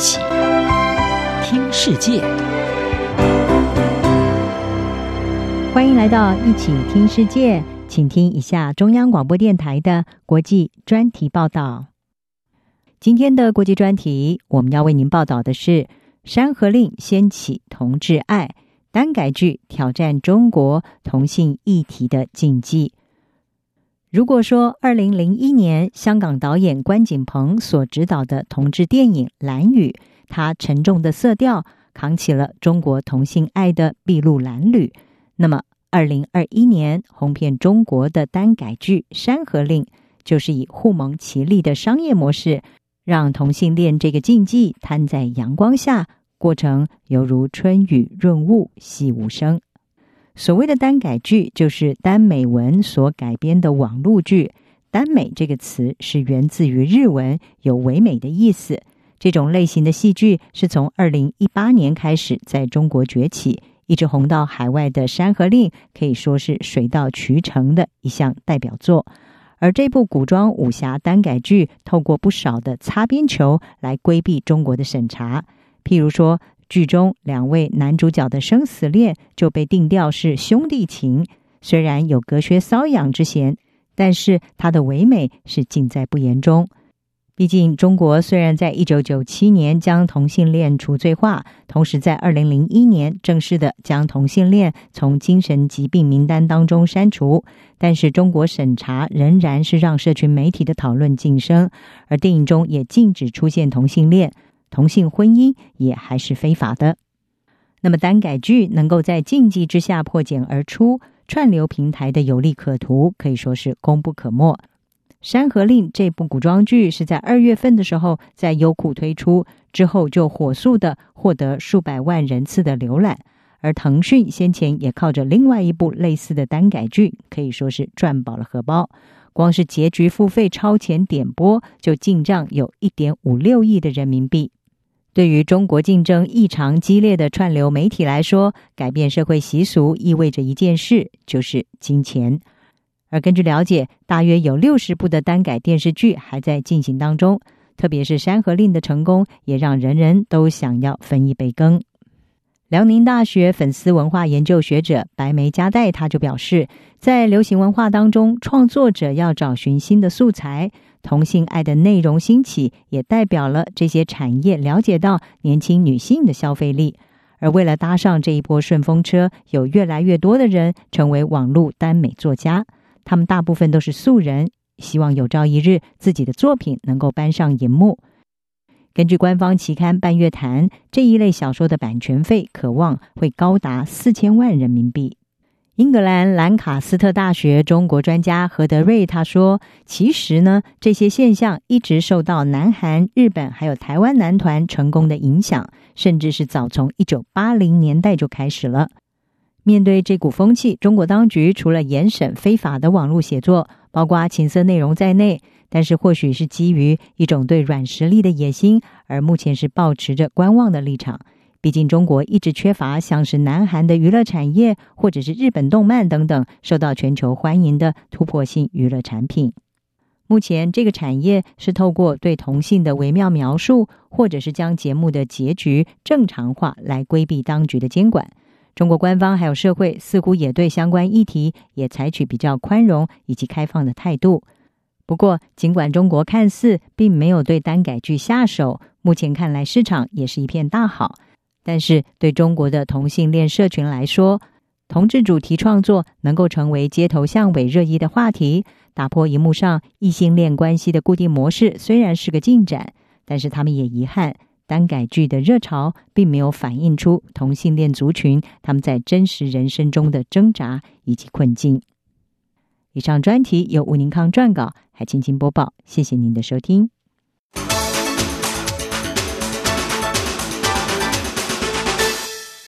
起听世界，欢迎来到一起听世界，请听一下中央广播电台的国际专题报道。今天的国际专题，我们要为您报道的是《山河令》掀起同志爱，耽改剧挑战中国同性议题的禁忌。如果说二零零一年香港导演关锦鹏所执导的同志电影《蓝雨》，它沉重的色调扛起了中国同性爱的筚路蓝缕，那么二零二一年红遍中国的耽改剧《山河令》，就是以互蒙其利的商业模式，让同性恋这个禁忌摊在阳光下，过程犹如春雨润物，细无声。所谓的耽改剧，就是耽美文所改编的网络剧。耽美这个词是源自于日文，有唯美的意思。这种类型的戏剧是从二零一八年开始在中国崛起，一直红到海外的《山河令》可以说是水到渠成的一项代表作。而这部古装武侠耽改剧，透过不少的擦边球来规避中国的审查，譬如说。剧中两位男主角的生死恋就被定调是兄弟情，虽然有隔靴搔痒之嫌，但是它的唯美是尽在不言中。毕竟中国虽然在一九九七年将同性恋除罪化，同时在二零零一年正式的将同性恋从精神疾病名单当中删除，但是中国审查仍然是让社群媒体的讨论晋升，而电影中也禁止出现同性恋。同性婚姻也还是非法的。那么，耽改剧能够在禁忌之下破茧而出，串流平台的有利可图可以说是功不可没。《山河令》这部古装剧是在二月份的时候在优酷推出，之后就火速的获得数百万人次的浏览。而腾讯先前也靠着另外一部类似的耽改剧，可以说是赚饱了荷包。光是结局付费超前点播，就进账有一点五六亿的人民币。对于中国竞争异常激烈的串流媒体来说，改变社会习俗意味着一件事，就是金钱。而根据了解，大约有六十部的单改电视剧还在进行当中。特别是《山河令》的成功，也让人人都想要分一杯羹。辽宁大学粉丝文化研究学者白梅加代他就表示，在流行文化当中，创作者要找寻新的素材。同性爱的内容兴起，也代表了这些产业了解到年轻女性的消费力。而为了搭上这一波顺风车，有越来越多的人成为网络耽美作家。他们大部分都是素人，希望有朝一日自己的作品能够搬上荧幕。根据官方期刊《半月谈》，这一类小说的版权费可望会高达四千万人民币。英格兰兰卡斯特大学中国专家何德瑞他说：“其实呢，这些现象一直受到南韩、日本还有台湾男团成功的影响，甚至是早从一九八零年代就开始了。面对这股风气，中国当局除了严审非法的网络写作，包括情色内容在内，但是或许是基于一种对软实力的野心，而目前是抱持着观望的立场。”毕竟，中国一直缺乏像是南韩的娱乐产业，或者是日本动漫等等受到全球欢迎的突破性娱乐产品。目前，这个产业是透过对同性的微妙描述，或者是将节目的结局正常化来规避当局的监管。中国官方还有社会似乎也对相关议题也采取比较宽容以及开放的态度。不过，尽管中国看似并没有对单改剧下手，目前看来市场也是一片大好。但是，对中国的同性恋社群来说，同志主题创作能够成为街头巷尾热议的话题，打破荧幕上异性恋关系的固定模式，虽然是个进展，但是他们也遗憾，单改剧的热潮并没有反映出同性恋族群他们在真实人生中的挣扎以及困境。以上专题由吴宁康撰稿，海青青播报，谢谢您的收听。